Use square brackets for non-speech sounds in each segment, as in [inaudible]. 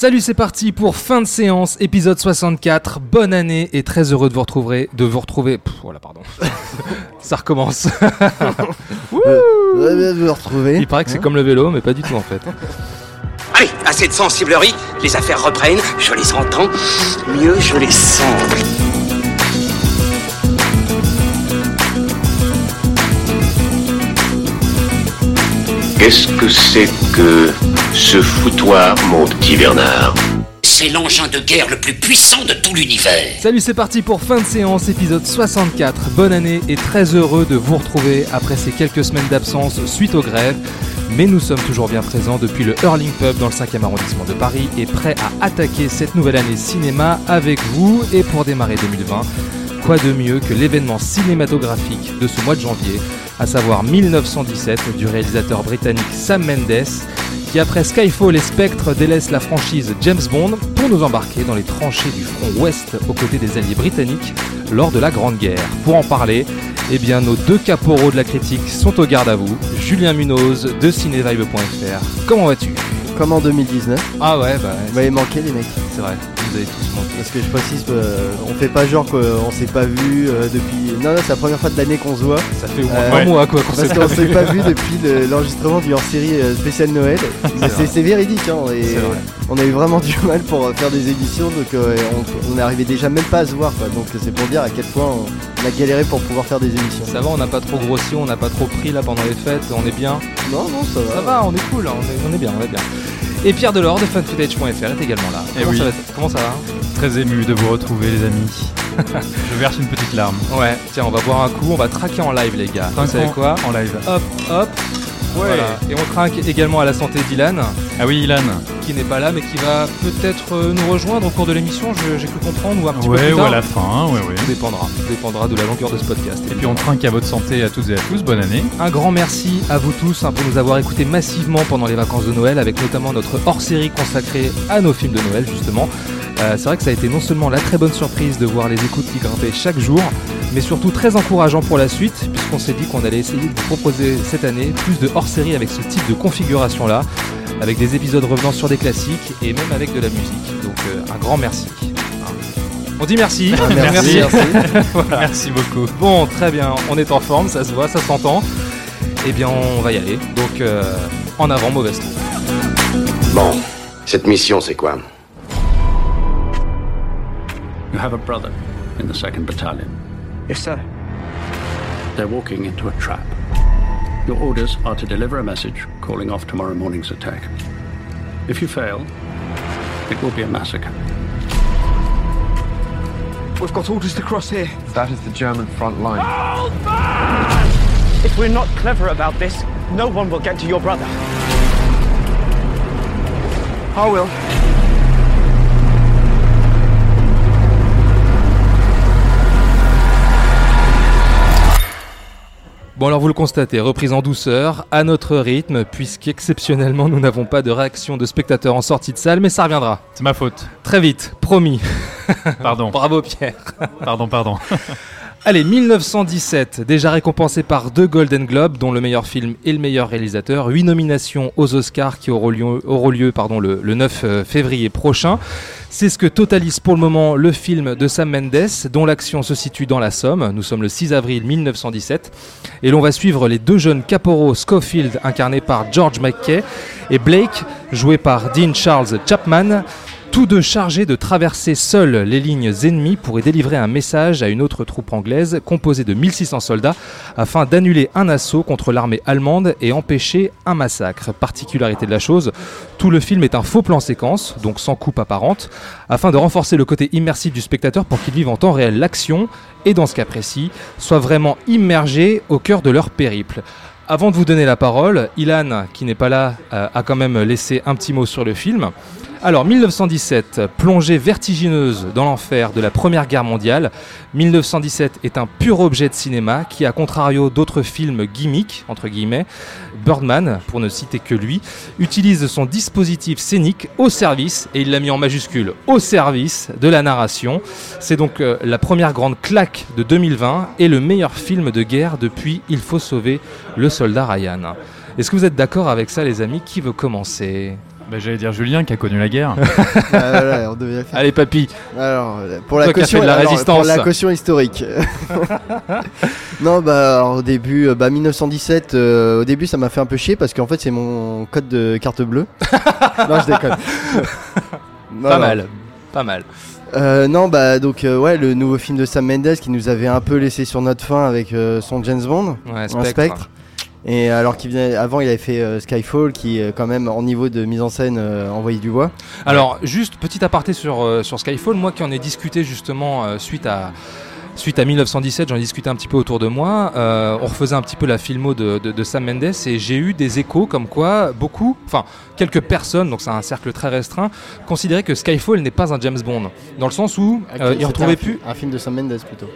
Salut, c'est parti pour fin de séance, épisode 64. Bonne année et très heureux de vous retrouver. De vous retrouver. Pff, voilà, pardon. [laughs] Ça recommence. [laughs] De vous retrouver. Il paraît que c'est comme le vélo, mais pas du tout en fait. Allez, assez de sensiblerie, les affaires reprennent, je les entends, mieux je les sens. Qu'est-ce que c'est que ce foutoir, mon petit Bernard C'est l'engin de guerre le plus puissant de tout l'univers. Salut, c'est parti pour fin de séance, épisode 64. Bonne année et très heureux de vous retrouver après ces quelques semaines d'absence suite aux grèves. Mais nous sommes toujours bien présents depuis le Hurling Pub dans le 5e arrondissement de Paris et prêts à attaquer cette nouvelle année cinéma avec vous. Et pour démarrer 2020, quoi de mieux que l'événement cinématographique de ce mois de janvier, à savoir 1917 du réalisateur britannique Sam Mendes, qui après Skyfall et Spectre délaisse la franchise James Bond pour nous embarquer dans les tranchées du front ouest aux côtés des alliés britanniques lors de la Grande Guerre. Pour en parler, eh bien nos deux caporaux de la critique sont au garde à vous, Julien Munoz de cinévibe.fr. Comment vas-tu? Comme en 2019. Ah ouais, bah Vous m'avez manqué les mecs. c'est vrai, vous avez tous manqué. Parce que je précise, euh, on fait pas genre qu'on s'est pas vu euh, depuis. Non, non, c'est la première fois de l'année qu'on se voit. Ça fait au moins Euh, un mois quoi qu'on Parce s'est qu'on pas s'est vu. pas vu depuis le- l'enregistrement du hors-série euh, spécial Noël. [laughs] Mais C'est c'est véridique, hein. et C'est vrai. on a eu vraiment du mal pour euh, faire des éditions, donc euh, on, on arrivait déjà même pas à se voir. Quoi. Donc c'est pour dire à quel point on, on a galéré pour pouvoir faire des émissions. Ça va, on n'a pas trop grossi, on n'a pas trop pris là pendant les fêtes, on est bien. Non, non, ça va. Ça va, on est cool, hein, on est, on est bien, on est bien. Et Pierre Delors de funfootage.fr est également là. Eh Comment, oui. ça va, comment ça va Très ému de vous retrouver les amis. [laughs] Je verse une petite larme. Ouais, tiens, on va boire un coup, on va traquer en live les gars. Vous savez quoi En live. Hop, hop. Voilà. Et on trinque également à la santé d'Ilan, Ah oui, Ilan. qui n'est pas là, mais qui va peut-être euh, nous rejoindre au cours de l'émission, je- j'ai cru comprendre, ou un petit peu Ouais, plus ou à la fin, ouais, ouais. Dépendra, dépendra de la longueur de ce podcast. Et puis on trinque à votre santé à toutes et à tous. Bonne année. Un grand merci à vous tous hein, pour nous avoir écoutés massivement pendant les vacances de Noël, avec notamment notre hors-série consacrée à nos films de Noël, justement. Euh, c'est vrai que ça a été non seulement la très bonne surprise de voir les écoutes qui grimpaient chaque jour, mais surtout très encourageant pour la suite, puisqu'on s'est dit qu'on allait essayer de vous proposer cette année plus de hors-série avec ce type de configuration-là, avec des épisodes revenant sur des classiques et même avec de la musique. Donc euh, un grand merci. On dit merci. Ah, [laughs] merci, merci. [laughs] Merci beaucoup. Bon, très bien, on est en forme, ça se voit, ça s'entend. Eh bien, on va y aller. Donc, euh, en avant, mauvaise troupe. Bon, cette mission, c'est quoi? You have a brother in the 2nd Battalion. Yes, sir. They're walking into a trap. Your orders are to deliver a message calling off tomorrow morning's attack. If you fail, it will be a massacre. We've got orders to cross here. That is the German front line. If we're not clever about this, no one will get to your brother. I will. Bon, alors vous le constatez, reprise en douceur, à notre rythme, puisqu'exceptionnellement nous n'avons pas de réaction de spectateurs en sortie de salle, mais ça reviendra. C'est ma faute. Très vite, promis. Pardon. [laughs] Bravo Pierre. Pardon, pardon. [laughs] Allez, 1917, déjà récompensé par deux Golden Globes, dont le meilleur film et le meilleur réalisateur. Huit nominations aux Oscars qui auront lieu, le, le 9 euh, février prochain. C'est ce que totalise pour le moment le film de Sam Mendes, dont l'action se situe dans la Somme. Nous sommes le 6 avril 1917. Et l'on va suivre les deux jeunes caporaux Schofield, incarnés par George McKay, et Blake, joué par Dean Charles Chapman, tous deux chargés de traverser seuls les lignes ennemies pour y délivrer un message à une autre troupe anglaise composée de 1600 soldats afin d'annuler un assaut contre l'armée allemande et empêcher un massacre. Particularité de la chose, tout le film est un faux plan séquence, donc sans coupe apparente, afin de renforcer le côté immersif du spectateur pour qu'il vive en temps réel l'action et dans ce cas précis, soit vraiment immergé au cœur de leur périple. Avant de vous donner la parole, Ilan, qui n'est pas là, euh, a quand même laissé un petit mot sur le film. Alors 1917, plongée vertigineuse dans l'enfer de la Première Guerre mondiale. 1917 est un pur objet de cinéma qui, à contrario d'autres films gimmicks, entre guillemets, Birdman, pour ne citer que lui, utilise son dispositif scénique au service, et il l'a mis en majuscule, au service de la narration. C'est donc euh, la première grande claque de 2020 et le meilleur film de guerre depuis Il faut sauver le soldat Ryan. Est-ce que vous êtes d'accord avec ça les amis? Qui veut commencer? Bah, J'allais dire Julien qui a connu la guerre. [laughs] Ah, [laughs] voilà, on devait faire. Allez, papy. Alors, pour la Toi qui as caution, fait de la alors, résistance. pour la caution historique. [laughs] non, bah, alors, au début, euh, bah, 1917, euh, au début, ça m'a fait un peu chier parce qu'en fait, c'est mon code de carte bleue. non, je déconne. Non, Pas non. mal. Pas mal. Euh, non, bah, donc, euh, ouais, le nouveau film de Sam Mendes qui nous avait un peu laissé sur notre faim avec euh, son James Bond. Ouais, un Spectre. Et alors qu'il venait, avant, il avait fait euh, Skyfall qui, euh, quand même, en niveau de mise en scène, euh, envoyé du bois. Alors, juste petit aparté sur, euh, sur Skyfall, moi qui en ai discuté justement suite à. Suite à 1917, j'en ai discuté un petit peu autour de moi. Euh, on refaisait un petit peu la filmo de, de- de Sam Mendes et j'ai eu des échos comme quoi beaucoup, enfin quelques personnes, donc c'est un cercle très restreint, considéraient que Skyfall n'est pas un James Bond. Dans le sens où euh, ils retrouvaient plus. Un film de Sam Mendes plutôt.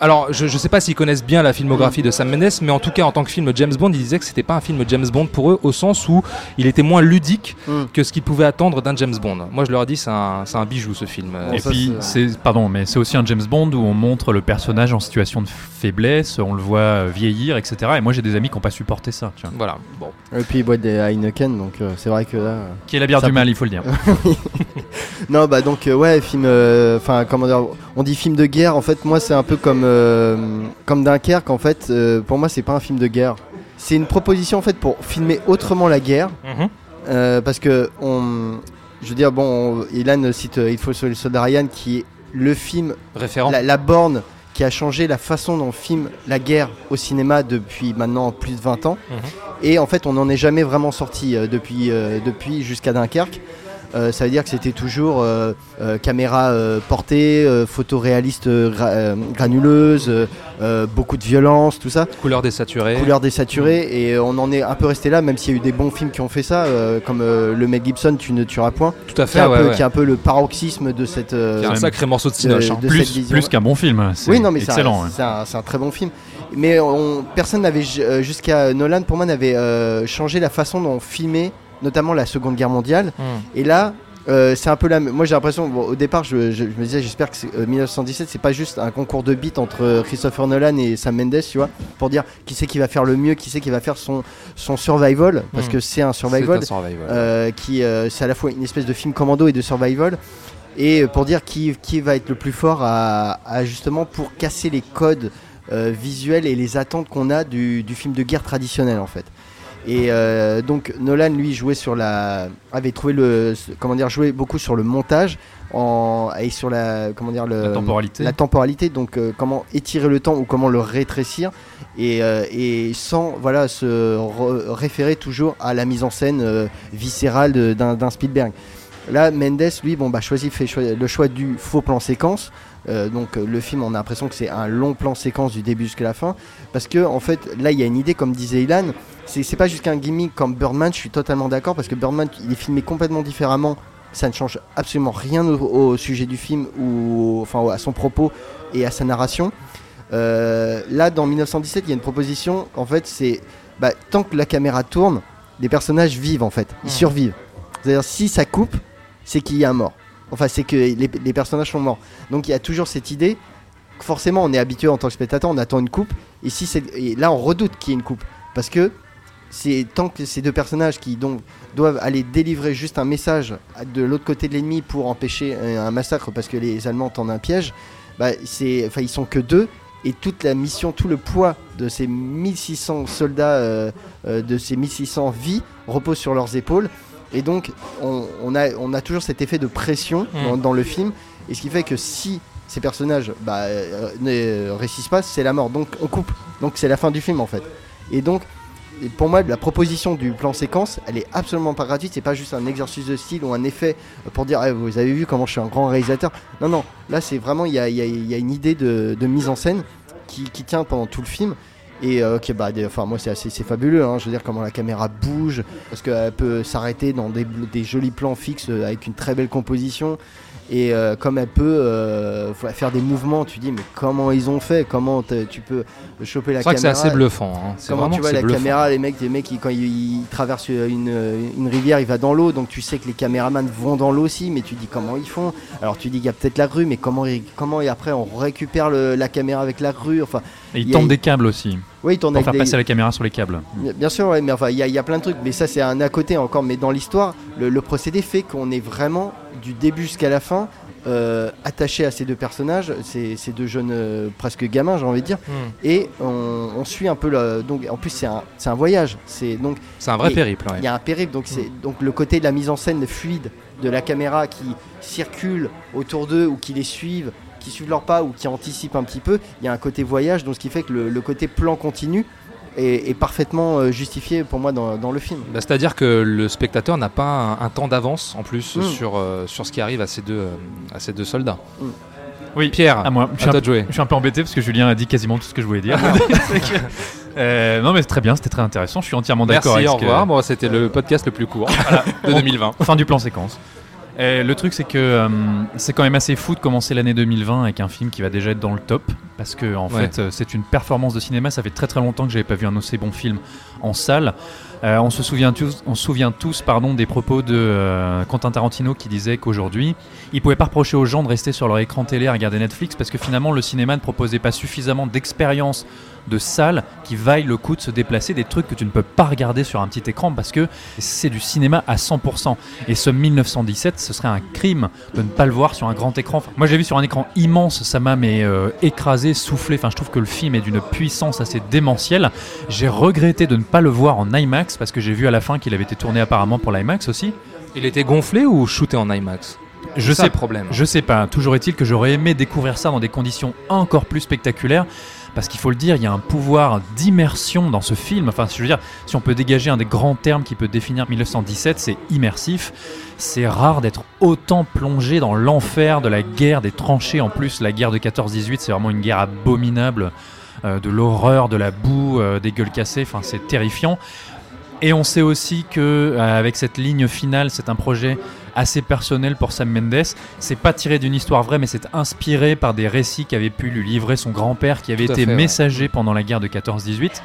Alors, je, je sais pas s'ils connaissent bien la filmographie de Sam Mendes, mais en tout cas, en tant que film James Bond, ils disaient que c'était pas un film James Bond pour eux, au sens où il était moins ludique Mm. que ce qu'ils pouvaient attendre d'un James Bond. Moi, je leur ai dit, c'est un, bijou ce film. Bon, Et ça, puis, c'est- pardon, mais c'est aussi un James Bond où on montre le personnage en situation de faiblesse, on le voit euh, vieillir, etc. Et moi, j'ai des amis qui n'ont pas supporté ça. Tu vois. Voilà. Bon. Et puis il boit des Heineken, donc euh, c'est vrai que là. euh, Qui est la bière du peut- mal, il faut le dire. [laughs] Non, bah donc, euh, ouais, film. euh, Enfin, comment dire On dit film de guerre, en fait, moi, c'est un peu comme, euh, comme Dunkerque, en fait. euh, pour moi, c'est pas un film de guerre. C'est une proposition, en fait, pour filmer autrement la guerre. Mhm. euh, parce que, on, je veux dire, bon, on- Ilan cite Il faut sauver le soldat Ryan, qui est le film Référent. la, la borne qui a changé la façon dont on filme la guerre au cinéma depuis maintenant plus de 20 ans. Mhm. Et en fait, on n'en est jamais vraiment sorti depuis, depuis jusqu'à Dunkerque. Euh, ça veut dire que c'était toujours euh, euh, caméra euh, portée, euh, photoréaliste euh, gra- granuleuse, beaucoup de violence, tout ça, Couleur désaturée. couleur désaturée. Et on en est un peu resté là, même s'il y a eu des bons films qui ont fait ça, euh, comme euh, le Mel Gibson, Tu ne tueras point, Tout à qui fait, est, un ouais, peu, ouais. qui est un peu le paroxysme de cette. euh, Qui est un sacré morceau de cinoche. hein. Plus, qu'un bon film. C'est Oui, non, mais c'est un- excellent. ouais. c'est un, c'est un très bon film. Mais on- personne n'avait, ju- jusqu'à Nolan, pour moi, n'avait euh, changé la façon dont on filmait, notamment la Seconde Guerre mondiale. Mhm. Et là, euh, c'est un peu la même. Moi, j'ai l'impression, bon, au départ, je, je- je me disais, j'espère que euh, 1917, c'est pas juste un concours de beats entre euh, Christopher Nolan et Sam Mendes, tu vois, pour dire qui c'est qui va faire le mieux, qui c'est qui va faire son, son survival, parce Mhm. que c'est un survival un survival. euh, qui c'est à la fois une espèce de film commando et de survival et pour dire qui, qui va être le plus fort à, à justement pour casser les codes visuels et les attentes qu'on a du, du film de guerre traditionnel en fait et euh, donc Nolan lui jouait sur la avait trouvé le comment dire jouait beaucoup sur le montage en, et sur la comment dire le La temporalité. la temporalité donc euh, comment étirer le temps ou comment le rétrécir et, euh, et sans voilà se re- référer toujours à la mise en scène viscérale d'un Spielberg. Là, Mendes, lui, bon, bah, choisit, fait le choix du faux plan séquence. Euh, donc, euh, le film, on a l'impression que c'est un long plan séquence du début jusqu'à la fin. Parce que, en fait, là, il y a une idée, comme disait Ilan, c'est pas juste un gimmick comme Birdman, je suis totalement d'accord, parce que Birdman, il est filmé complètement différemment. Ça ne change absolument rien au, au sujet du film, ou enfin, à son propos et à sa narration. Euh, là, dans 1917, il y a une proposition. En fait, c'est bah, tant que la caméra tourne, les personnages vivent en fait, ils survivent. C'est-à-dire, si ça coupe, c'est qu'il y a un mort. Enfin, c'est que les, personnages sont morts. Donc, il y a toujours cette idée. que Forcément, on est habitué en tant que spectateur, on attend une coupe. Et, si là, on redoute qu'il y ait une coupe. Parce que c'est tant que ces deux personnages qui donc, doivent aller délivrer juste un message de l'autre côté de l'ennemi pour empêcher un, massacre parce que les Allemands tendent un piège, bah, enfin, ils sont que deux et toute la mission, tout le poids de ces 1600 soldats, euh, euh, de ces 1600 vies repose sur leurs épaules. Et donc, on, on a, on a toujours cet effet de pression Mm. dans, dans le film. Et ce qui fait que si ces personnages bah, euh, ne réussissent pas, c'est la mort. Donc, on coupe. Donc, c'est la fin du film en fait. Et donc, et pour moi, la proposition du plan séquence, elle est absolument pas gratuite. C'est pas juste un exercice de style ou un effet pour dire, Eh, vous avez vu comment je suis un grand réalisateur. Non, non. Là, c'est vraiment, il y a, y a- y a une idée de, de mise en scène qui, qui tient pendant tout le film. Et euh, qui, bah, enfin, moi, c'est assez, fabuleux. hein. Je veux dire comment la caméra bouge, parce qu'elle peut s'arrêter dans des, des jolis plans fixes euh, avec une très belle composition. Et euh, comme elle peut euh, faire des mouvements, tu dis mais comment ils ont fait? Comment tu peux choper la C'est vrai que c'est caméra assez bluffant. hein. Comment tu vois la bluffant. caméra, les mecs, les mecs ils- quand ils, ils traversent une, une rivière, il va dans l'eau, donc tu sais que les caméramans vont dans l'eau aussi, mais tu dis comment ils font? Alors tu dis qu'il y a peut-être la grue, mais comment, ils- comment et après on récupère le- la caméra avec la grue. Enfin, Et il il y a- tente des câbles aussi. Oui, tourne Pour faire des- passer la caméra sur les câbles. Bien sûr, ouais, mais enfin, il y, a- il y a plein de trucs, mais ça c'est un à côté encore. Mais dans l'histoire, le, le procédé fait qu'on est vraiment du début jusqu'à la fin euh, attaché à ces deux personnages, ces, ces deux jeunes euh, presque gamins, j'ai envie de dire, Hmm. et on, on suit un peu. Le, donc, en plus, c'est un, c'est un voyage. C'est donc C'est un vrai périple. ouais. il y a un périple, donc c'est donc le côté de la mise en scène fluide de la caméra qui circule autour d'eux ou qui les suivent, qui suivent leurs pas ou qui anticipent un petit peu. Il y a un côté voyage, donc ce qui fait que le, le côté plan continu est, est parfaitement euh, justifié pour moi dans, dans le film. Bah, C'est-à-dire que le spectateur n'a pas un, un temps d'avance en plus Mm. sur, euh, sur ce qui arrive à ces deux, euh, à ces deux soldats. Oui, Pierre, à moi. Je suis, à un, toi de jouer. je suis un peu embêté parce que Julien a dit quasiment tout ce que je voulais dire. [laughs] Euh, non, mais c'est très bien, c'était très intéressant. Je suis entièrement d'accord Merci, avec au ce que- revoir. Bon, C'était le podcast le plus court [laughs] de 2020. Fin du plan séquence. Et le truc, c'est que euh, c'est quand même assez fou de commencer l'année 2020 avec un film qui va déjà être dans le top. Parce que, en Ouais. fait, euh, c'est une performance de cinéma. Ça fait très très longtemps que j'avais pas vu un aussi bon film en salle. Euh, on se souvient tous, on se souvient tous pardon, des propos de euh, Quentin Tarantino qui disait qu'aujourd'hui, il pouvait pas reprocher aux gens de rester sur leur écran télé à regarder Netflix parce que finalement, le cinéma ne proposait pas suffisamment d'expérience de salle qui vaille le coup de se déplacer, des trucs que tu ne peux pas regarder sur un petit écran parce que c'est du cinéma à 100%. Et ce 1917, ce serait un crime de ne pas le voir sur un grand écran. Enfin, moi, j'ai vu sur un écran immense, ça m'a mais euh, écrasé, soufflé. Enfin, je trouve que le film est d'une puissance assez démentielle. J'ai regretté de ne pas le voir en IMAX parce que j'ai vu à la fin qu'il avait été tourné apparemment pour l'IMAX aussi. Il était gonflé ou shooté en IMAX? Je sais problème. Je sais pas. Toujours est-il que j'aurais aimé découvrir ça dans des conditions encore plus spectaculaires. Parce qu'il faut le dire, il y a un pouvoir d'immersion dans ce film. Enfin, je veux dire, si on peut dégager un des grands termes qui peut définir 1917, c'est immersif. C'est rare d'être autant plongé dans l'enfer de la guerre des tranchées. En plus, la guerre de 14-18, c'est vraiment une guerre abominable. euh, de l'horreur, de la boue, euh, des gueules cassées. Enfin, c'est terrifiant. Et on sait aussi que euh, avec cette ligne finale, c'est un projet assez personnel pour Sam Mendes. C'est pas tiré d'une histoire vraie, mais c'est inspiré par des récits qu'avait pu lui livrer son grand-père, qui avait Tout été fait, ouais. messager pendant la guerre de 14-18.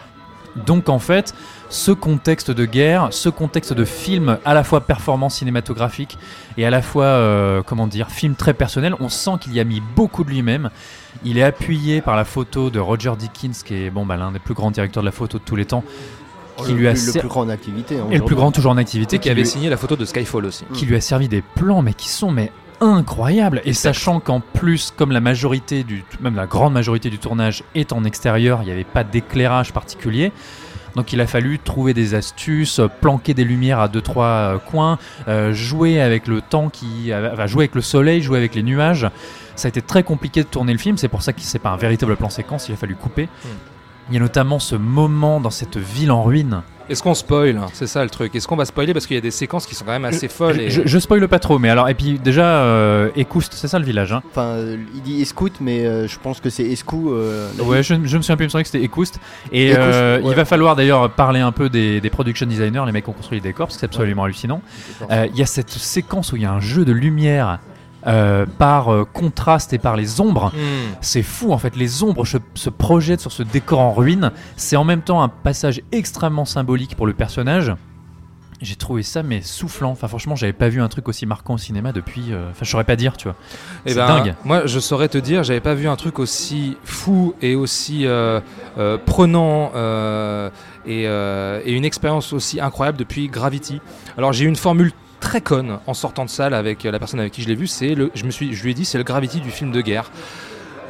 Donc en fait, ce contexte de guerre, ce contexte de film à la fois performance cinématographique et à la fois, euh, comment dire, film très personnel, on sent qu'il y a mis beaucoup de lui-même. Il est appuyé par la photo de Roger Dickens, qui est bon, bah, l'un des plus grands directeurs de la photo de tous les temps, qui le, lui a le ser- plus grand en activité. hein, et le plus grand toujours en activité, Et qui avait lui- signé la photo de Skyfall aussi. qui lui a servi des plans, mais qui sont mais incroyables. Et sachant qu'en plus, comme la majorité du, même la grande majorité du tournage est en extérieur, il n'y avait pas d'éclairage particulier. Donc il a fallu trouver des astuces, euh, planquer des lumières à deux trois euh, coins, euh, jouer avec le temps qui, euh, enfin, jouer avec le soleil, jouer avec les nuages. Ça a été très compliqué de tourner le film. C'est pour ça que c'est pas un véritable plan séquence. Il a fallu couper. Il y a notamment ce moment dans cette ville en ruine. Est-ce qu'on spoil C'est ça le truc. Est-ce qu'on va spoiler? Parce qu'il y a des séquences qui sont quand même assez folles. Je, et- je, je spoile pas trop, mais alors et puis déjà euh, Écoust, c'est ça le village. Hein? Enfin, euh, il dit Escout, mais euh, je pense que c'est Escou. euh, Ouais, je, je me souviens plus, il me semblait que c'était Écoust. Et Écoust, euh, ouais. il va falloir d'ailleurs parler un peu des, des production designers, les mecs qui ont construit les décors, parce que c'est absolument hallucinant. Euh, Il y a cette séquence où il y a un jeu de lumière euh, par euh, contraste et par les ombres. Hmm. C'est fou en fait, les ombres se, se projettent sur ce décor en ruine. C'est en même temps un passage extrêmement symbolique pour le personnage. J'ai trouvé ça mais soufflant. Enfin franchement, j'avais pas vu un truc aussi marquant au cinéma depuis. euh, Enfin, je saurais pas dire, tu vois. Eh C'est ben, dingue. Moi, je saurais te dire, j'avais pas vu un truc aussi fou et aussi prenant et, et une expérience aussi incroyable depuis Gravity. Alors, j'ai eu une formule très conne en sortant de salle avec la personne avec qui je l'ai vu. C'est le, je me suis, je lui ai dit, c'est le Gravity du film de guerre.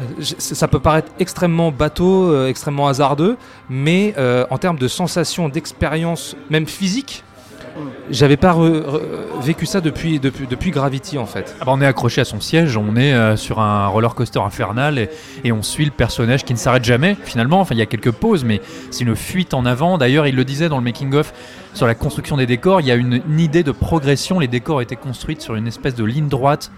Euh, Ça peut paraître extrêmement bateau, euh, extrêmement hasardeux, mais euh, en termes de sensation, d'expérience, même physique, j'avais pas re- re- vécu ça depuis, depuis, Gravity en fait. Ah bah, on est accroché à son siège, on est sur un roller coaster infernal et, et on suit le personnage qui ne s'arrête jamais finalement. Enfin, il y a quelques pauses, mais c'est une fuite en avant. D'ailleurs, il le disait dans le making-of sur la construction des décors, il y a une, idée de progression. Les décors étaient construits sur une espèce de ligne droite.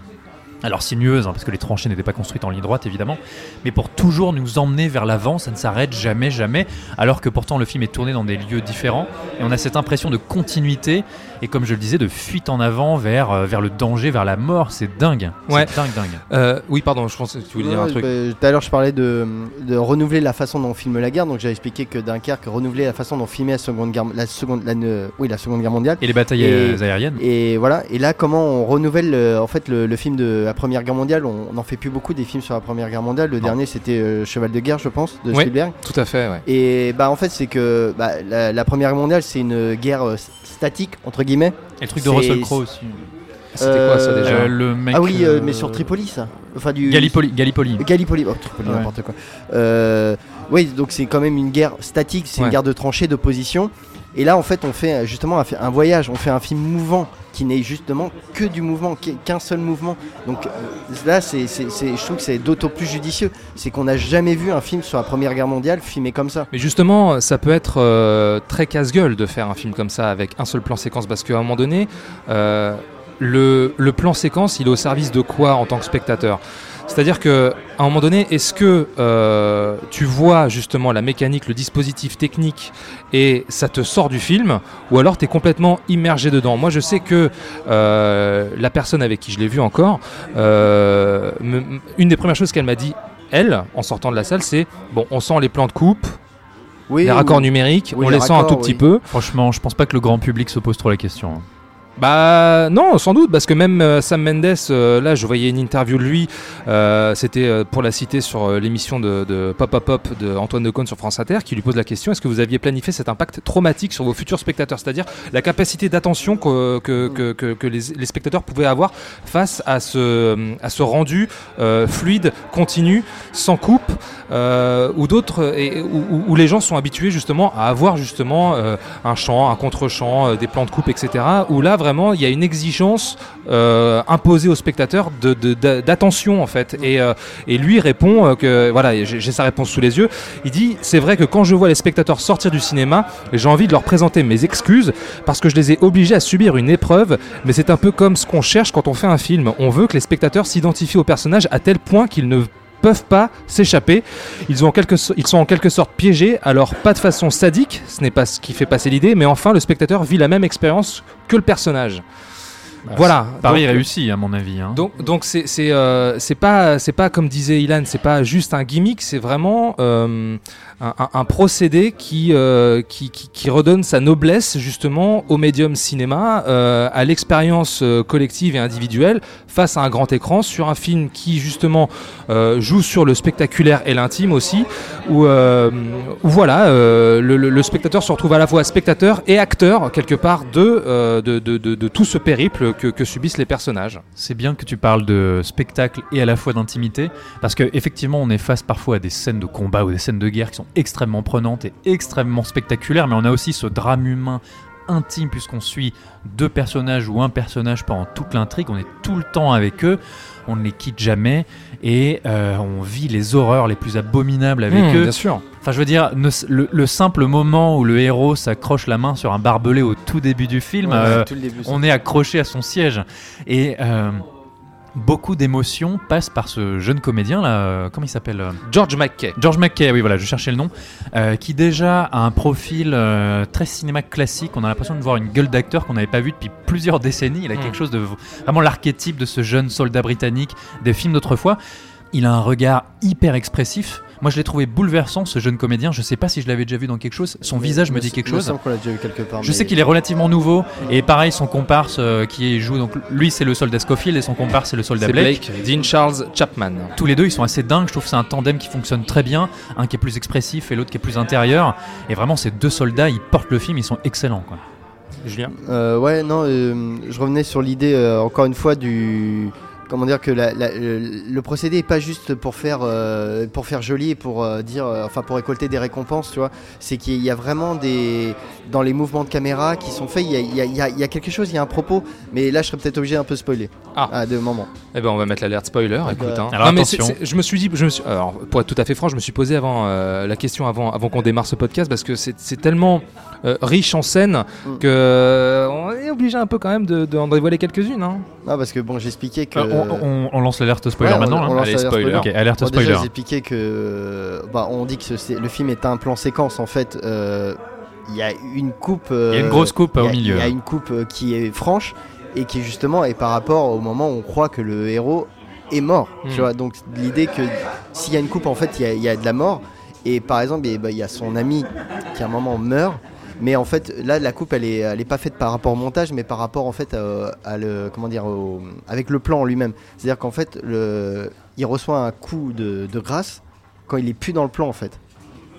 Alors sinueuse, hein, parce que les tranchées n'étaient pas construites en ligne droite évidemment, mais pour toujours nous emmener vers l'avant, ça ne s'arrête jamais, jamais, alors que pourtant le film est tourné dans des lieux différents, et on a cette impression de continuité et comme je le disais, de fuite en avant vers, euh, vers le danger, vers la mort. C'est dingue. Ouais. C'est dingue, dingue. Euh, oui, pardon, je pense que tu voulais dire un truc. bah, Tout à l'heure, je parlais de, de renouveler la façon dont on filme la guerre. Donc, j'avais expliqué que Dunkerque renouvelait la façon dont on filmait la seconde guerre, la seconde, la, ne- oui, la seconde guerre mondiale. Et les batailles Et- euh, aériennes Et voilà. Et là, comment on renouvelle euh, en fait le, le film de la Première Guerre mondiale? On n'en fait plus beaucoup des films sur la Première Guerre mondiale. Le Non. dernier, c'était euh, Cheval de guerre, je pense, de Ouais. Spielberg. Tout à fait, ouais. Et bah en fait, c'est que bah, la, la Première Guerre mondiale, c'est une guerre euh, statique entre guillemets. Et le truc de Russell Crowe aussi. C'était quoi ça Euh, déjà Euh, le mec. ah oui, euh, euh, mais sur Tripoli, ça. Enfin du Gallipoli. Gallipoli. Gallipoli, oh, Tripoli, Ouais. n'importe quoi. Euh, oui, donc c'est quand même une guerre statique, c'est Ouais. une guerre de tranchées, d'opposition. Et là, en fait, on fait euh, justement un, un voyage, on fait un film mouvant qui n'est justement que du mouvement, qu'un seul mouvement. Donc euh, là, c'est- je trouve que c'est d'autant plus judicieux. C'est qu'on n'a jamais vu un film sur la Première Guerre mondiale filmé comme ça. Mais justement, ça peut être euh, très casse-gueule de faire un film comme ça avec un seul plan séquence parce qu'à un moment donné, euh, le, le plan séquence, il est au service de quoi en tant que spectateur? C'est-à-dire que à un moment donné, est-ce que euh, tu vois justement la mécanique, le dispositif technique et ça te sort du film, ou alors tu es complètement immergé dedans? Moi, je sais que euh, la personne avec qui je l'ai vu encore, euh, me- une des premières choses qu'elle m'a dit, elle, en sortant de la salle, c'est bon, on sent les plans de coupe, Oui, les raccords numériques, oui, on les les sent un tout petit oui. peu. Franchement, je pense pas que le grand public se pose trop la question. Bah non, sans doute, parce que même euh, Sam Mendes, euh, là je voyais une interview de lui, euh, c'était pour la citer sur l'émission de, de Pop Pop Pop de Antoine Decaune sur France Inter, qui lui pose la question, est-ce que vous aviez planifié cet impact traumatique sur vos futurs spectateurs? C'est-à-dire la capacité d'attention que, les, spectateurs pouvaient avoir face à ce, rendu fluide, continu, sans coupe, ou d'autres, où, les gens sont habitués justement à avoir justement un chant, un contre-chant, euh, des plans de coupe, etc. Où là vraiment il y a une exigence euh, imposée au spectateur d'attention en fait. Et, euh, lui répond euh, que voilà, j'ai sa réponse sous les yeux. Il dit c'est vrai que quand je vois les spectateurs sortir du cinéma, j'ai envie de leur présenter mes excuses parce que je les ai obligés à subir une épreuve. Mais c'est un peu comme ce qu'on cherche quand on fait un film. On veut que les spectateurs s'identifient au personnage à tel point qu'ils ne peuvent pas s'échapper. Ils, ont en quelque so- ils sont en quelque sorte piégés, alors pas de façon sadique, ce n'est pas ce qui fait passer l'idée, mais enfin le spectateur vit la même expérience que le personnage. voilà. Paris réussi, à mon avis. hein. donc, donc c'est c'est euh, c'est pas c'est pas comme disait Ilan, c'est pas juste un gimmick, c'est vraiment euh, un, procédé qui, euh, qui, qui redonne sa noblesse justement au médium cinéma, euh, à l'expérience euh, collective et individuelle face à un grand écran sur un film qui justement joue sur le spectaculaire et l'intime aussi, où, voilà le, spectateur se retrouve à la fois spectateur et acteur quelque part de de, de, tout ce périple que, que subissent les personnages. C'est bien que tu parles de spectacle et à la fois d'intimité, parce que effectivement, on est face parfois à des scènes de combat ou des scènes de guerre qui sont extrêmement prenantes et extrêmement spectaculaires, mais on a aussi ce drame humain intime puisqu'on suit deux personnages ou un personnage pendant toute l'intrigue, on est tout le temps avec eux, on ne les quitte jamais et euh, on vit les horreurs les plus abominables avec Mmh, eux. bien sûr. Enfin, je veux dire, le, le simple moment où le héros s'accroche la main sur un barbelé au tout début du film, Ouais, euh, début, on est accroché à son siège. Et euh, beaucoup d'émotions passent par ce jeune comédien là. euh, Comment il s'appelle euh George McKay. George McKay, oui, voilà, je cherchais le nom. euh, qui déjà a un profil euh, très cinéma classique. On a l'impression de voir une gueule d'acteur qu'on n'avait pas vu depuis plusieurs décennies. Il a Mm. quelque chose de vraiment l'archétype de ce jeune soldat britannique des films d'autrefois. Il a un regard hyper expressif. Moi, je l'ai trouvé bouleversant, ce jeune comédien. Je sais pas si je l'avais déjà vu dans quelque chose. Son visage me dit quelque chose. semble qu'on l'a déjà vu quelque part. Je mais- sais qu'il est relativement nouveau et pareil son comparse euh, qui joue donc lui c'est le soldat Scofield et son comparse c'est le soldat C'est Blake. Blake, Dean Charles Chapman. Tous les deux ils sont assez dingues, je trouve que c'est un tandem qui fonctionne très bien, un qui est plus expressif et l'autre qui est plus intérieur et vraiment ces deux soldats ils portent le film, ils sont excellents quoi. Julien? Euh, ouais, non, euh, je revenais sur l'idée, euh, encore une fois, du. Comment dire que la- la- le, le procédé est pas juste pour faire euh, pour faire joli et pour euh, dire euh, enfin pour récolter des récompenses tu vois c'est qu'il y a vraiment des dans les mouvements de caméra qui sont faits il y a, il y a- il y a- il y a quelque chose il y a un propos mais là je serais peut-être obligé d'un peu spoiler Ah. à deux moments Eh ben on va mettre l'alerte spoiler, écoute. hein. Alors, Non, mais attention. c'est- c'est- je me suis dit, je me suis, alors, pour être tout à fait franc, je me suis posé avant euh, la question avant, avant qu'on démarre ce podcast parce que c'est c'est tellement euh, riche en scènes Mm. que on est obligé un peu quand même de, de en dévoiler quelques-unes. Hein. non parce que bon j'expliquais que Euh, on, on- on lance l'alerte spoiler Ouais, maintenant. on hein. lance Allez, l'alerte spoiler. Ok, alerte Bon, spoiler. déjà, j'expliquais que euh, bah, on dit que ce- le film est un plan séquence en fait. euh, il y a une coupe. euh, Il y a une grosse coupe, a- au milieu. Il y a une coupe euh, qui est franche et qui justement est par rapport au moment où on croit que le héros est mort. Hmm. Tu vois, donc l'idée que s'il y a une coupe, en fait, il y a, il y a de la mort. Et par exemple, ben, il y a son ami qui à un moment meurt. Mais en fait, là, la coupe, elle est, elle est pas faite par rapport au montage, mais par rapport en fait euh, à le, comment dire, avec le plan en lui-même. C'est-à-dire qu'en fait, le, il reçoit un coup de, de grâce quand il est plus dans le plan en fait.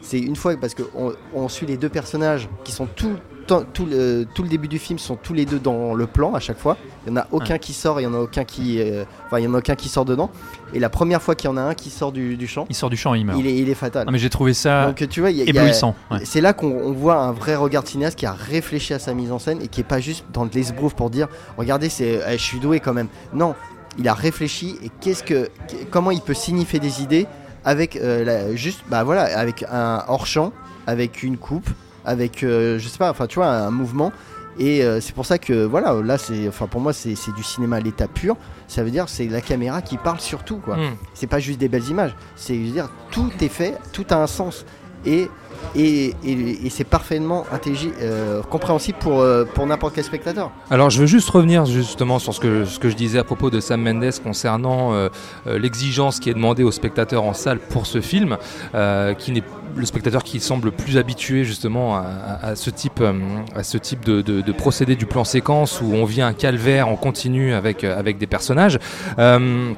C'est une fois parce qu'on on suit les deux personnages qui sont tout, tout, le, tout le début du film sont tous les deux dans le plan à chaque fois. Il y en a aucun qui sort, il y en a aucun qui, euh, enfin il y en a aucun qui sort dedans. Et la première fois qu'il y en a un qui sort du, du champ, Il sort du champ, il meurt. il est, il est fatal. Mais j'ai trouvé ça Donc tu vois, y a- éblouissant. ouais. c'est là qu'on on voit un vrai regard de cinéaste qui a réfléchi à sa mise en scène et qui est pas juste dans de l'esbrouf pour dire regardez c'est eh, je suis doué quand même. Non, il a réfléchi et qu'est-ce que qu- comment il peut signifier des idées avec euh, la- juste bah voilà avec un hors champ, avec une coupe, avec euh, je sais pas enfin tu vois un mouvement et euh, c'est pour ça que voilà là c'est enfin pour moi c'est c'est du cinéma à l'état pur. Ça veut dire c'est la caméra qui parle surtout quoi Hmm. c'est pas juste des belles images, c'est dire tout est fait, tout a un sens et et, et- et c'est parfaitement euh, compréhensible pour, euh, pour n'importe quel spectateur. Alors je veux juste revenir justement sur ce que, ce que je disais à propos de Sam Mendes concernant euh, l'exigence qui est demandée aux spectateurs en salle pour ce film, qui n'est le spectateur qui semble plus habitué justement à, ce type, euh, de, procédé du plan séquence où on vient un calvaire en continu avec, euh, des personnages. Euh,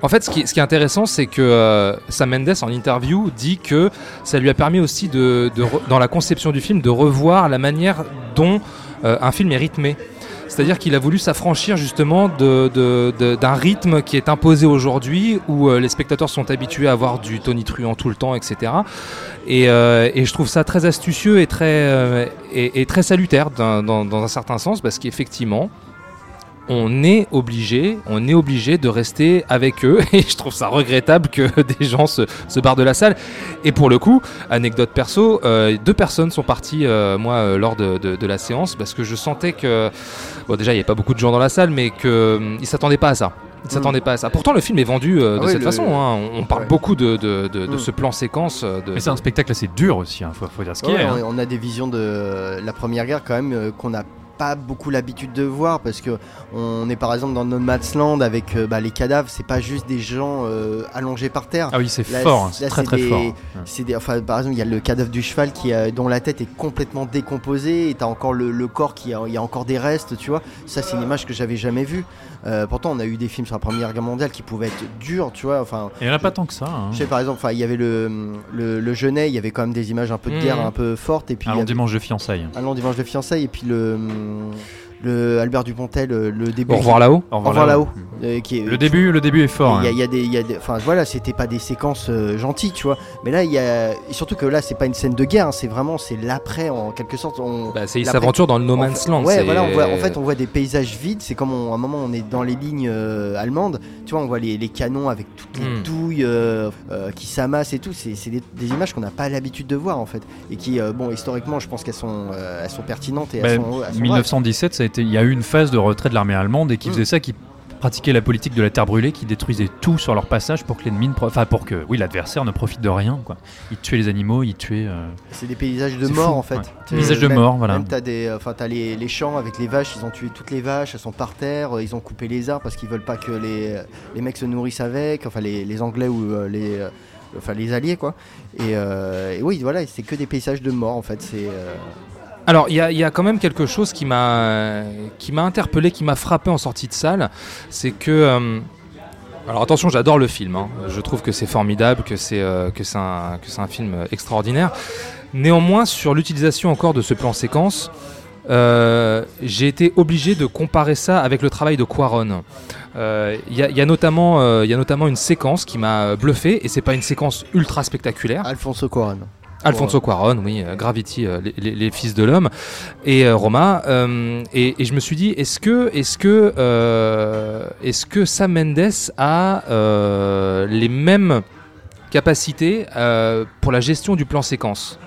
en fait, ce qui, est intéressant, c'est que Sam Mendes, en interview, dit que ça lui a permis aussi, de, dans la conception du film, de revoir la manière dont un film est rythmé. C'est-à-dire qu'il a voulu s'affranchir justement d'un rythme qui est imposé aujourd'hui, où euh, les spectateurs sont habitués à voir du Tony Truant tout le temps, etc. Et, euh, et je trouve ça très astucieux et très, euh, salutaire dans un certain sens, parce qu'effectivement, on est obligé, on est obligé de rester avec eux [laughs] et je trouve ça regrettable que [laughs] des gens se, se barrent de la salle. Et pour le coup, anecdote perso, euh, deux personnes sont parties euh, moi euh, lors de, de- de la séance parce que je sentais que bon déjà il n'y avait pas beaucoup de gens dans la salle mais que hum, ils s'attendaient pas à ça. Ils s'attendaient pas à ça. Pourtant le film est vendu euh, de Ah oui, cette le- façon. hein. On, on parle Ouais. beaucoup de, de- de- de Mm. ce plan séquence. De, Mais c'est un spectacle assez dur aussi, hein, faut, faut dire ce qu'il Ouais, est. hein. on, on a des visions de la Première Guerre quand même euh, qu'on n'a pas beaucoup l'habitude de voir parce que on est par exemple dans No Man's Land avec euh, bah, les cadavres, c'est pas juste des gens euh, allongés par terre. Ah oui, c'est Là, fort, hein, c'est- très très des- fort. Des, enfin, par exemple, il y a le cadavre du cheval qui a- dont la tête est complètement décomposée et t'as encore le, le corps qui a, il y a encore des restes, tu vois. Ça, c'est une image que j'avais jamais vue. Euh, pourtant, on a eu des films sur la Première Guerre mondiale qui pouvaient être durs, tu vois. Enfin, Et il n'y en a pas tant que ça. hein. je sais par exemple, il y avait le, le, le Genet, il y avait quand même des images un peu de guerre, un peu fortes, et puis Allons avait- dimanche de fiançailles. un long dimanche de fiançailles, et puis le, le Albert Dupontel, le, le début. Au revoir là-haut. Au revoir là-haut. euh, qui est- Le début, le début est fort. il y a- hein. y, a des, il y a des- enfin voilà, c'était pas des séquences euh, gentilles, tu vois. Mais là, il y a, et surtout que là, c'est pas une scène de guerre, hein, c'est vraiment, c'est l'après en quelque sorte. On, Bah, c'est s'aventure dans le No Man's Land. Ouais, voilà, on voit, en fait, on voit des paysages vides. C'est comme on- à un moment, on est dans les lignes euh, allemandes. Tu vois, on voit les, les canons avec toutes les Hmm. douilles euh, euh, qui s'amassent et tout. C'est des, des images qu'on n'a pas l'habitude de voir en fait, et qui, euh, bon, historiquement, je pense qu'elles sont, euh, elles sont pertinentes et Bah, elles sont, elles sont vraies. 1917, ça a été, il y a eu une phase de retrait de l'armée allemande et qui Mm. faisait ça, qui pratiquait la politique de la terre brûlée, qui détruisait tout sur leur passage pour que l'ennemi, ne pro- enfin pour que, oui, l'adversaire ne profite de rien. Quoi. Il tuait les animaux, il tuait. euh, C'est des paysages de C'est mort fou, en fait. ouais. Tu- Paysages de même- mort, voilà. Même t'as des, enfin t'as les, les champs avec les vaches. Ils ont tué toutes les vaches. Elles sont par terre. euh, Ils ont coupé les arbres parce qu'ils veulent pas que les, les mecs se nourrissent avec. Enfin les, les Anglais ou euh, les, euh, enfin les Alliés quoi. Et, euh, et oui voilà, c'est que des paysages de mort en fait. C'est euh, Alors, il y, a- quand même quelque chose qui m'a interpellé, qui m'a frappé en sortie de salle, c'est que euh, alors attention, j'adore le film. hein. Je trouve que c'est formidable, que c'est euh, un un film extraordinaire. Néanmoins, sur l'utilisation encore de ce plan séquence, euh, j'ai été obligé de comparer ça avec le travail de Quaron. Il y, y a notamment une séquence qui m'a bluffé et c'est pas une séquence ultra spectaculaire. Alfonso Cuarón. Alfonso Cuarón, oui, euh, Gravity, euh, les, fils de l'homme, et euh, Roma. et, je me suis dit, est-ce que, est-ce que, est-ce que Sam Mendes a les mêmes capacités pour la gestion du plan séquence?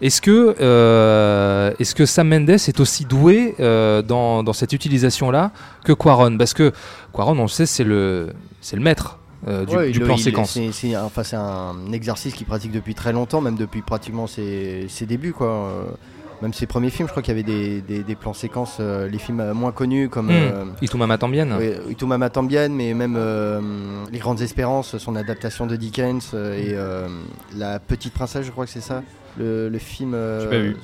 Est-ce que, euh, est-ce que Sam Mendes est aussi doué dans, cette utilisation-là que Quaron Parce que Quaron, on le sait, c'est le, c'est le maître euh, du, Ouais, du il- plan il- séquence. C'est c'est un, enfin, c'est un exercice qu'il pratique depuis très longtemps, même depuis pratiquement ses, ses débuts quoi. Euh, même ses premiers films, je crois qu'il y avait des, des- des plans séquences, euh, les films moins connus comme Hmm. euh, Itumama Tambien. oui, Ituma Tambien, mais même euh, Les Grandes Espérances, son adaptation de Dickens euh, et euh, La Petite Princesse, je crois que c'est ça, le, le film. euh, J'ai pas vu.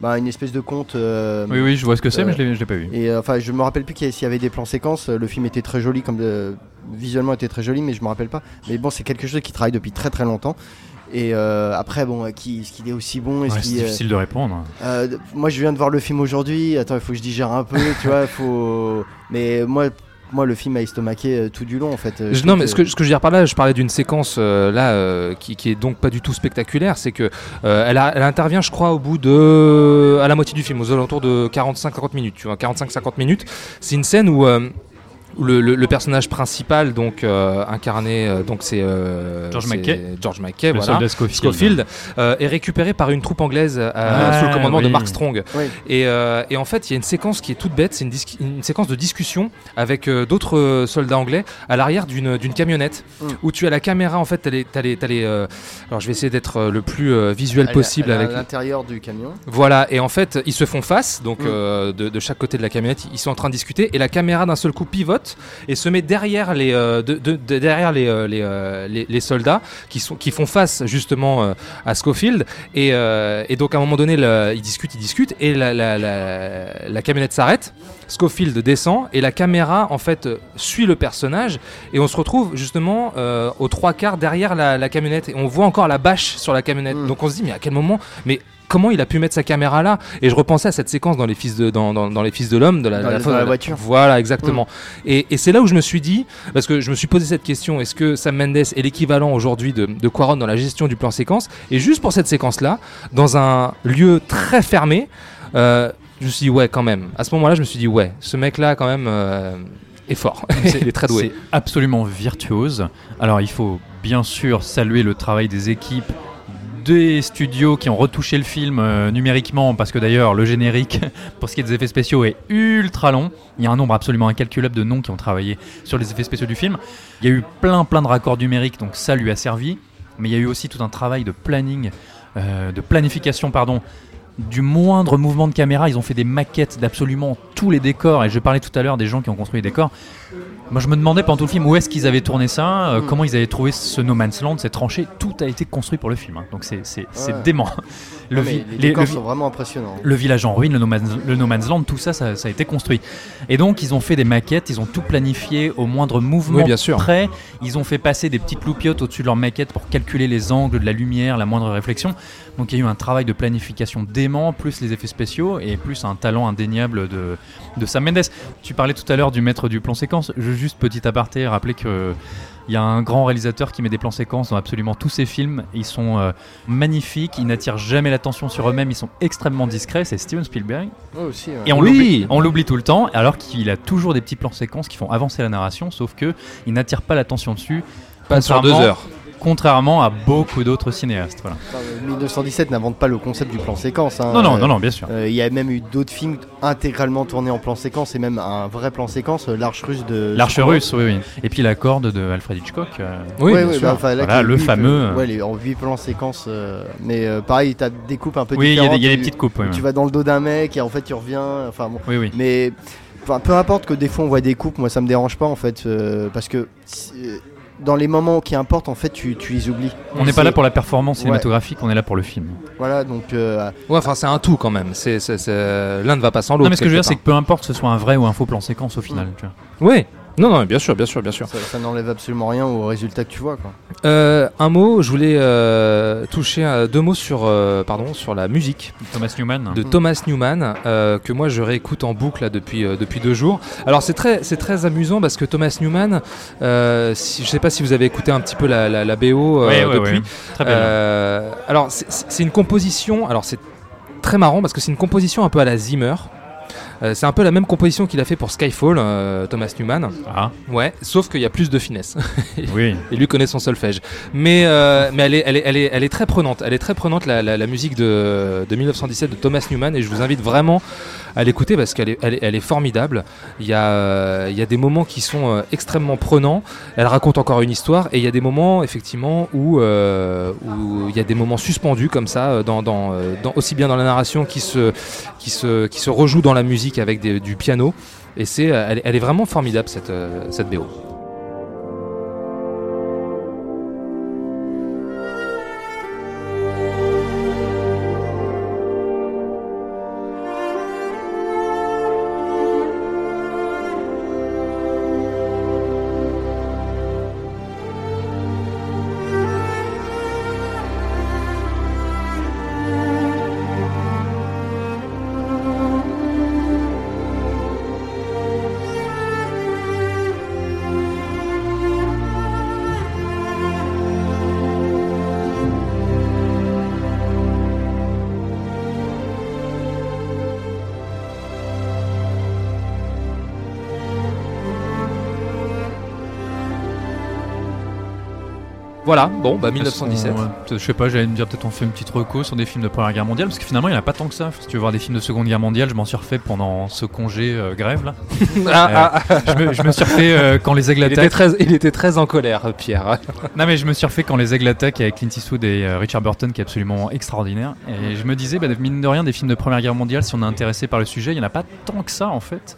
Bah, une espèce de conte. euh, Oui, oui, je vois ce que c'est, euh, mais je l'ai l'ai pas vu. Et euh, enfin, je me rappelle plus qu'il y avait- s'il y avait des plans séquences. Le film était très joli, comme de- visuellement était très joli, mais je me rappelle pas. Mais bon, c'est quelque chose qui travaille depuis très très longtemps. Et euh, après, bon, euh, qui, est-ce qu'il est aussi bon Ouais, c'est euh, difficile de répondre. euh, Moi, je viens de voir le film aujourd'hui. Attends, il faut que je digère un peu, tu vois. Faut. Mais moi, moi, le film m'a estomaqué euh, tout du long, en fait. Euh, Je- non, mais ce que, ce que je veux dire par là, je parlais d'une séquence euh, là euh, qui, qui est donc pas du tout spectaculaire, c'est que euh, elle, a- elle intervient, je crois, au bout de à la moitié du film, aux alentours de 45-50 minutes, tu vois, 45-50 minutes. C'est une scène où le, le- le personnage principal, donc euh, incarné, euh, donc c'est euh, George McKay. George McKay, voilà. soldat Scofield. Scofield euh, est récupéré par une troupe anglaise euh, Ah, sous le commandement de. Mark Strong. Oui. Et, euh, et en fait, il y a une séquence qui est toute bête, c'est une, séquence de discussion avec euh, d'autres soldats anglais à l'arrière d'une camionnette Mm. où tu as la caméra, en fait, t'as les, t'as les, euh, alors je vais essayer d'être le plus euh, visuel Elle- possible elle avec. à l'intérieur du camion. Voilà, et en fait, ils se font face, donc Mm. euh, de, de chaque côté de la camionnette, ils sont en train de discuter, et la caméra d'un seul coup pivote et se met derrière les, euh, de- de- de- derrière les, euh, euh, les, les soldats qui, sont, qui font face justement à Schofield. Et, et donc à un moment donné, ils discutent, ils discutent, et la camionnette s'arrête. Schofield descend et la caméra en fait suit le personnage et on se retrouve justement euh, aux trois quarts derrière la, la camionnette et on voit encore la bâche sur la camionnette. Mm. Donc on se dit mais à quel moment mais comment il a pu mettre sa caméra là? Et je repensais à cette séquence dans les fils de dans, dans- dans les fils de l'homme de la, Dans la- voiture. Voilà exactement. Et, et c'est là où je me suis dit parce que je me suis posé cette question est-ce que Sam Mendes est l'équivalent aujourd'hui de, de Quaron dans la gestion du plan séquence? Et juste pour cette séquence là, dans un lieu très fermé. euh, je me suis dit ouais quand même. À ce moment-là, je me suis dit ouais, ce mec-là quand même euh, est fort. [laughs] il est très doué. C'est absolument virtuose. Alors il faut bien sûr saluer le travail des équipes des studios qui ont retouché le film euh, numériquement parce que d'ailleurs le générique [laughs] pour ce qui est des effets spéciaux est ultra long. Il y a un nombre absolument incalculable de noms qui ont travaillé sur les effets spéciaux du film. Il y a eu plein plein de raccords numériques donc ça lui a servi. Mais il y a eu aussi tout un travail de planning, euh, de planification pardon du moindre mouvement de caméra, ils ont fait des maquettes d'absolument tous les décors. Et je parlais tout à l'heure des gens qui ont construit les décors. Moi, je me demandais pendant tout le film où est-ce qu'ils avaient tourné ça, euh, Mm. comment ils avaient trouvé ce No Man's Land, cette tranchée. Tout a été construit pour le film. hein. Donc c'est c'est- c'est Ouais. dément. Le, vi- les, les- décors vi- sont vraiment impressionnants. le village en ruine, le no, Man's, le No Man's Land, tout ça, ça, ça a été construit. Et donc, ils ont fait des maquettes, ils ont tout planifié au moindre mouvement Oui, bien sûr. près. Ils ont fait passer des petites loupiottes au-dessus de leur maquette pour calculer les angles de la lumière, la moindre réflexion. Donc, il y a eu un travail de planification dément, plus les effets spéciaux et plus un talent indéniable de, de Sam Mendes. Tu parlais tout à l'heure du maître du plan séquence. Je veux juste petit aparté rappeler que. Il y a un grand réalisateur qui met des plans séquences dans absolument tous ses films. Ils sont euh, magnifiques, ils n'attirent jamais l'attention sur eux-mêmes, ils sont extrêmement discrets. C'est Steven Spielberg. Aussi, ouais. Et on Oui. l'oublie- on l'oublie tout le temps, alors qu'il a toujours des petits plans séquences qui font avancer la narration, sauf que il n'attire pas l'attention dessus. Pas sur deux heures. Contrairement à beaucoup d'autres cinéastes. Voilà. Enfin, euh, 1917 n'invente pas le concept du plan séquence. hein. non, non, non, non, bien sûr. euh, Il y a même eu d'autres films intégralement tournés en plan séquence et même un vrai plan séquence, euh, L'Arche russe de. L'arche russe, oui, oui. Et puis la corde de Alfred Hitchcock. euh, Oui, Ouais, bien ouais, sûr. bah, enfin, là, Voilà, qui est le fameux, ouais, les- en 8 plans séquences. euh, mais pareil, t'as des coupes un peu Oui, il y a des- différentes. il y a des tu- petites coupes. oui, Tu oui. vas dans le dos d'un mec et en fait tu reviens. Enfin bon. Oui, oui. Mais enfin, peu importe que des fois on voit des coupes, moi ça me dérange pas en fait. parce que dans les moments qui importent, en fait, tu, tu les oublies. On n'est pas là pour la performance Ouais. cinématographique, on est là pour le film. Voilà, donc. euh, Ouais, enfin c'est un tout quand même. C'est, c'est- c'est- L'un ne va pas sans l'autre. Non, mais ce que je veux dire, c'est que peu importe que ce soit un vrai ou un faux plan séquence au final. tu vois. part. Oui. Non, non, bien sûr, bien sûr, bien sûr. ça ça n'enlève absolument rien au résultat que tu vois. Quoi. Euh, un mot, je voulais euh, toucher euh, deux mots sur, euh, pardon, sur la musique Thomas Newman. de Thomas Newman euh, que moi je réécoute en boucle là, depuis, euh, depuis deux jours. Alors c'est très, c'est très amusant parce que Thomas Newman, euh, si, je sais pas si vous avez écouté un petit peu la, la, la BO euh, Ouais, ouais, depuis. ouais. Très bien. Euh, alors c'est une composition, alors c'est très marrant parce que c'est une composition un peu à la Zimmer. Euh, c'est un peu la même composition qu'il a fait pour Skyfall, euh, Thomas Newman. Ah, Ouais, sauf qu'il y a plus de finesse. [laughs] oui. Et lui connaît son solfège. Mais, euh, mais elle, est, elle, est, elle, est, elle est très prenante. Elle est très prenante, la, la, la musique de, de 1917 de Thomas Newman. Et je vous invite vraiment à l'écouter parce qu'elle est, elle est, elle est formidable. Il y, a, il y a des moments qui sont extrêmement prenants. Elle raconte encore une histoire. Et il y a des moments, effectivement, où, où il y a des moments suspendus comme ça, dans, dans, dans- aussi bien dans la narration qui se, qui se, qui se rejoue dans la musique avec du piano. Et c'est, elle, est- elle est vraiment formidable cette, euh, cette BO. Voilà, bon, bah 1917. Ouais, Je sais pas, j'allais me dire peut-être on fait une petite reco sur des films de Première Guerre mondiale, parce que finalement il n'y en a pas tant que ça. Si tu veux voir des films de Seconde Guerre mondiale, je m'en suis refait pendant ce congé euh, grève là. Ah, [laughs] ah, ah. Je me, je me suis refait euh, quand les aigles Il était, attaquent. très, il était très en colère, Pierre. [laughs] Non mais je me suis refait quand les aigles attaquent avec Clint Eastwood et euh, Richard Burton qui est absolument extraordinaire. Et je me disais, bah, mine de rien, des films de Première Guerre mondiale, si on est intéressé par le sujet, il n'y en a pas tant que ça en fait.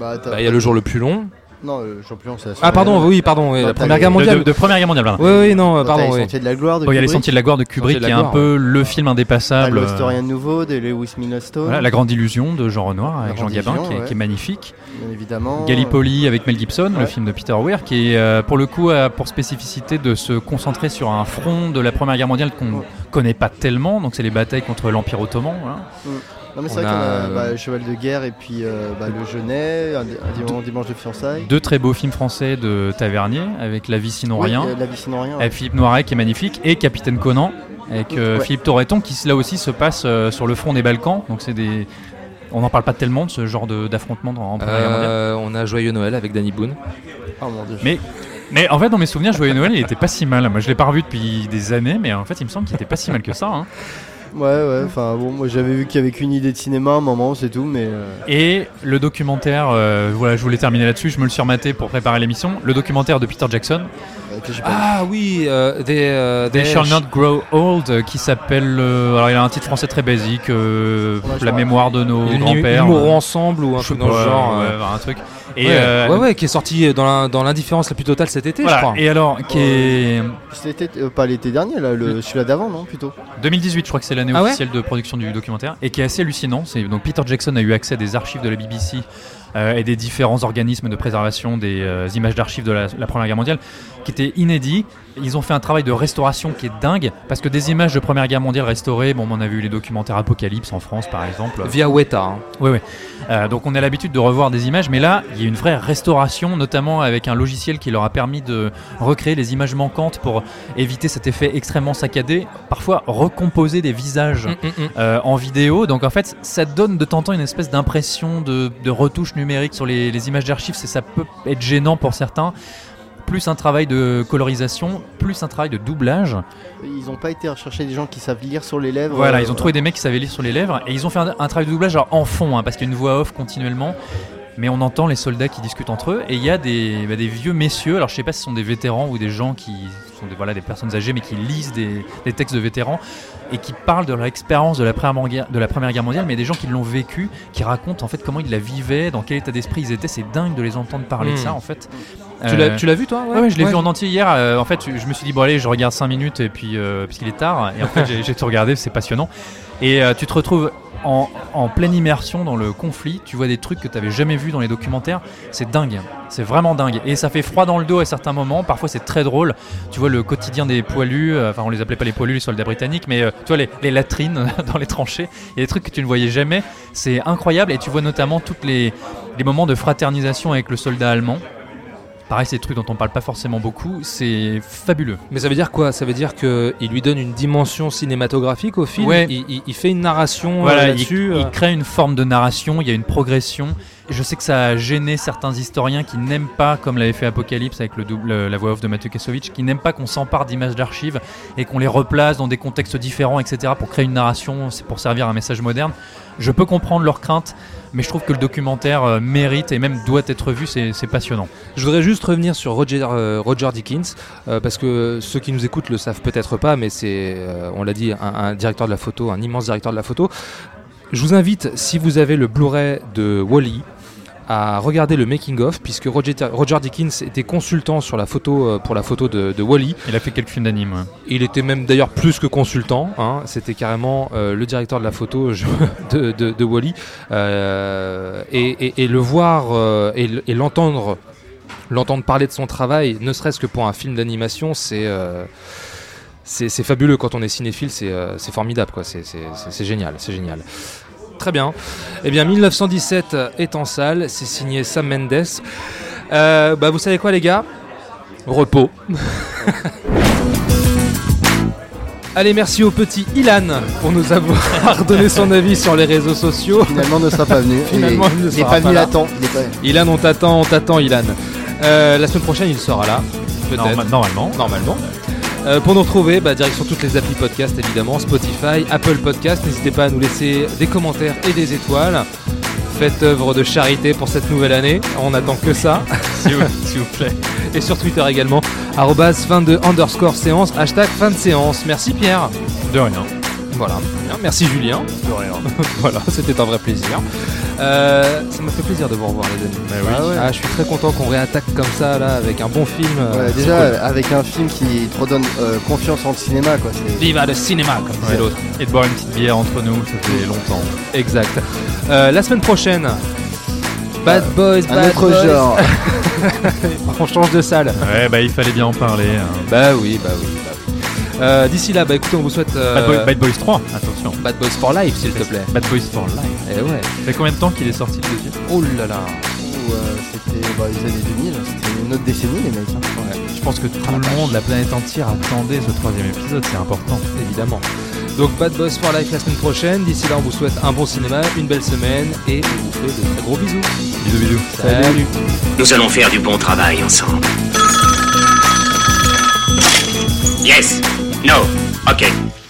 Bah, Bah, Il y a le jour le plus long. Non, le champion, c'est la Ah, pardon, oui, pardon, oui, Non, la Première les- Guerre De, mondiale. de- de Première Guerre mondiale, pardon. Oui, oui, non, pardon. T'as les oui. Sentiers de la gloire de Bon, il y a les Kubrick, Sentiers de la gloire de Kubrick, qui est un peu le film indépassable. de nouveau de Lewis Milestone, Voilà, La Grande Illusion de Jean Renoir avec Jean Gabin, qui est, ouais. qui est magnifique. bien évidemment. Gallipoli avec Mel Gibson, le film de Peter Weir, qui est euh, pour le coup a pour spécificité de se concentrer sur un front de la Première Guerre mondiale qu'on connaît pas tellement, donc c'est les batailles contre l'Empire ottoman. Non, mais c'est On vrai qu'on a, a euh, bah, Cheval de guerre et puis euh, bah, Le Genet, un, un dimanche, dimanche de fiançailles. Deux très beaux films français de Tavernier, avec La vie sinon Oui, rien, euh, La vie sinon rien. avec Philippe Noiret qui est magnifique, et Capitaine Conan, avec euh, Ouais. Philippe Torreton, qui là aussi se passe euh, sur le front des Balkans, donc c'est des... On n'en parle pas tellement de ce genre de- d'affrontement dans en Première Guerre mondiale. Euh, on a Joyeux Noël avec Danny Boone. Oh mon dieu. Mais, mais en fait, dans mes souvenirs, Joyeux Noël, il était pas si mal. Moi, je l'ai pas revu depuis des années, mais en fait, il me semble qu'il était pas si mal que ça. hein. Ouais, ouais, enfin bon, moi j'avais vu qu'il y avait qu'une idée de cinéma à un moment, c'est tout, mais. euh, Et le documentaire, euh, voilà, je voulais terminer là-dessus, je me le suis rematé pour préparer l'émission. Le documentaire de Peter Jackson, Ah oui, euh, des, euh, They Shall Not Grow Old, euh, qui s'appelle. euh, alors, il a un titre français très basique, euh, Ouais, La mémoire de nos Ils, ils grands-pères. mourront ensemble ou un truc dans le genre. ouais, euh. un truc. Et, ouais, euh, ouais, ouais, qui est sorti dans la- dans l'indifférence la plus totale cet été, voilà. je crois. Et alors, qui est. C'était euh, pas l'été dernier, là, le, celui-là d'avant, non Plutôt? 2018, je crois que c'est l'année Ah ouais? officielle de production du documentaire, et qui est assez hallucinant. C'est donc Peter Jackson a eu accès à des archives de la BBC euh, et des différents organismes de préservation des euh, images d'archives de la, la Première Guerre mondiale, qui étaient inédits. Ils ont fait un travail de restauration qui est dingue, parce que des images de Première Guerre mondiale restaurées, bon, on a vu les documentaires Apocalypse en France, par exemple. Via Weta. hein. Oui, oui. Euh, donc on a l'habitude de revoir des images, mais là, il y a une vraie restauration, notamment avec un logiciel qui leur a permis de recréer les images manquantes pour éviter cet effet extrêmement saccadé, parfois recomposer des visages Mm, mm, mm. en vidéo. Donc en fait, ça donne de temps en temps une espèce d'impression de, de retouche numérique sur les, les images d'archives. C'est- Ça peut être gênant pour certains. Plus un travail de colorisation, plus un travail de doublage. Ils ont pas été rechercher des gens qui savent lire sur les lèvres. Voilà, euh, ils ont trouvé des mecs qui savaient lire sur les lèvres et ils ont fait un, un travail de doublage alors en fond, hein, parce qu'il y a une voix off continuellement. Mais on entend les soldats qui discutent entre eux et il y a des, bah, des vieux messieurs. Alors je sais pas si ce sont des vétérans ou des gens qui sont des, voilà, des personnes âgées mais qui lisent des, des textes de vétérans et qui parlent de leur expérience de la première guerre, de la première guerre mondiale, mais des gens qui l'ont vécu, qui racontent en fait comment ils la vivaient, dans quel état d'esprit ils étaient. C'est dingue de les entendre parler de ça en fait. Tu Euh, l'as- Tu l'as vu toi? Ouais, ouais, je l'ai vu en entier hier. Euh, en fait, je me suis dit, bon, allez, je regarde 5 minutes et puis, euh, parce qu'il est tard. Et en fait, [laughs] j'ai- j'ai tout regardé, c'est passionnant. Et euh, tu te retrouves en, pleine immersion dans le conflit. Tu vois des trucs que tu n'avais jamais vus dans les documentaires. C'est dingue. C'est vraiment dingue. Et ça fait froid dans le dos à certains moments. Parfois, c'est très drôle. Tu vois le quotidien des poilus. euh, Enfin, on les appelait pas les poilus, les soldats britanniques, mais euh, tu vois les, latrines [laughs] dans les tranchées. Il y a des trucs que tu ne voyais jamais. C'est incroyable. Et tu vois notamment tous les moments de fraternisation avec le soldat allemand Pareil, c'est des trucs dont on parle pas forcément beaucoup. C'est fabuleux. Mais ça veut dire quoi? Ça veut dire qu'il lui donne une dimension cinématographique au film? Ouais. il, il- il fait une narration euh, Voilà, là-dessus il euh. crée une forme de narration, il y a une progression. Je sais que ça a gêné certains historiens qui n'aiment pas, comme l'avait fait Apocalypse avec le double, la voix off de Mathieu Kassovitch, qui n'aiment pas qu'on s'empare d'images d'archives et qu'on les replace dans des contextes différents, etc. pour créer une narration, c'est pour servir un message moderne. Je peux comprendre leurs craintes, mais je trouve que le documentaire euh, mérite et même doit être vu, c'est passionnant. Je voudrais juste revenir sur Roger, euh, Dickens, euh, parce que ceux qui nous écoutent le savent peut-être pas, mais c'est, on l'a dit, un directeur de la photo, un immense directeur de la photo. Je vous invite, si vous avez le Blu-ray de Wally, à regarder le making of, puisque Roger, Roger Dickens était consultant sur la photo euh, pour la photo de, de Wally. Il a fait quelques films d'anime. ouais. Il était même d'ailleurs plus que consultant. hein. C'était carrément euh, le directeur de la photo [laughs] de, de, de Wally. Euh, et, et- et le voir et l'entendre, l'entendre parler de son travail, ne serait-ce que pour un film d'animation, c'est c'est fabuleux quand on est cinéphile. C'est formidable, quoi. C'est génial, c'est génial. Très bien. Eh bien, 1917 est en salle. C'est signé Sam Mendes. Euh, bah, vous savez quoi, les gars? Repos. [laughs] Allez, merci au petit Ilan pour nous avoir [laughs] donné son avis sur les réseaux sociaux. Finalement, ne sera pas venu. Finalement, il ne il n'est sera pas pas venu là. temps. Il est pas- Ilan, on t'attend, on t'attend, Ilan. Euh, la semaine prochaine, il sera là. Peut-être. Norma- normalement. Normalement. Euh, pour nous retrouver, bah, direction toutes les applis podcast évidemment, Spotify, Apple Podcast. N'hésitez pas à nous laisser des commentaires et des étoiles. Faites œuvre de charité pour cette nouvelle année. On n'attend que ça. [laughs] S'il vous, plaît. Et sur Twitter également, arrobas fin de underscore séance, hashtag fin de séance. Merci Pierre. De rien. Voilà. Merci Julien. De rien. [laughs] voilà, c'était un vrai plaisir. Euh, ça m'a fait plaisir de vous revoir les amis. Bah oui. Ah ouais. Ah, je suis très content qu'on réattaque comme ça là avec un bon film. euh, Ouais, déjà, cool. avec un film qui te redonne euh, confiance en le cinéma, quoi. Viva le cinéma comme disait Ouais. l'autre. Et de boire une petite bière entre nous, ça fait longtemps. Exact. Euh, la semaine prochaine, Bad Boys, Un Bad autre Boys. genre. [laughs] On change de salle. Ouais, bah il fallait bien en parler. hein. Bah oui, bah oui. bah oui. Euh, D'ici là, bah écoutez, on vous souhaite euh, Bad, Boy- Bad Boys 3, attention. Bad Boys for Life, s'il te plaît. Bad Boys for Life. Eh ouais. Ça fait combien de temps qu'il est sorti le deuxième? Oh là là. Euh, C'était bah, les années 2000, c'était une autre décennie, les mecs. hein. Je pense que tout le monde, la planète entière attendait ce troisième épisode, c'est important. Évidemment. Donc Bad Boys for Life la semaine prochaine. D'ici là, on vous souhaite un bon cinéma, une belle semaine et on vous fait de très gros bisous. Bisous bisous. Salut. Nous allons faire du bon travail ensemble. Yes. No. Ok.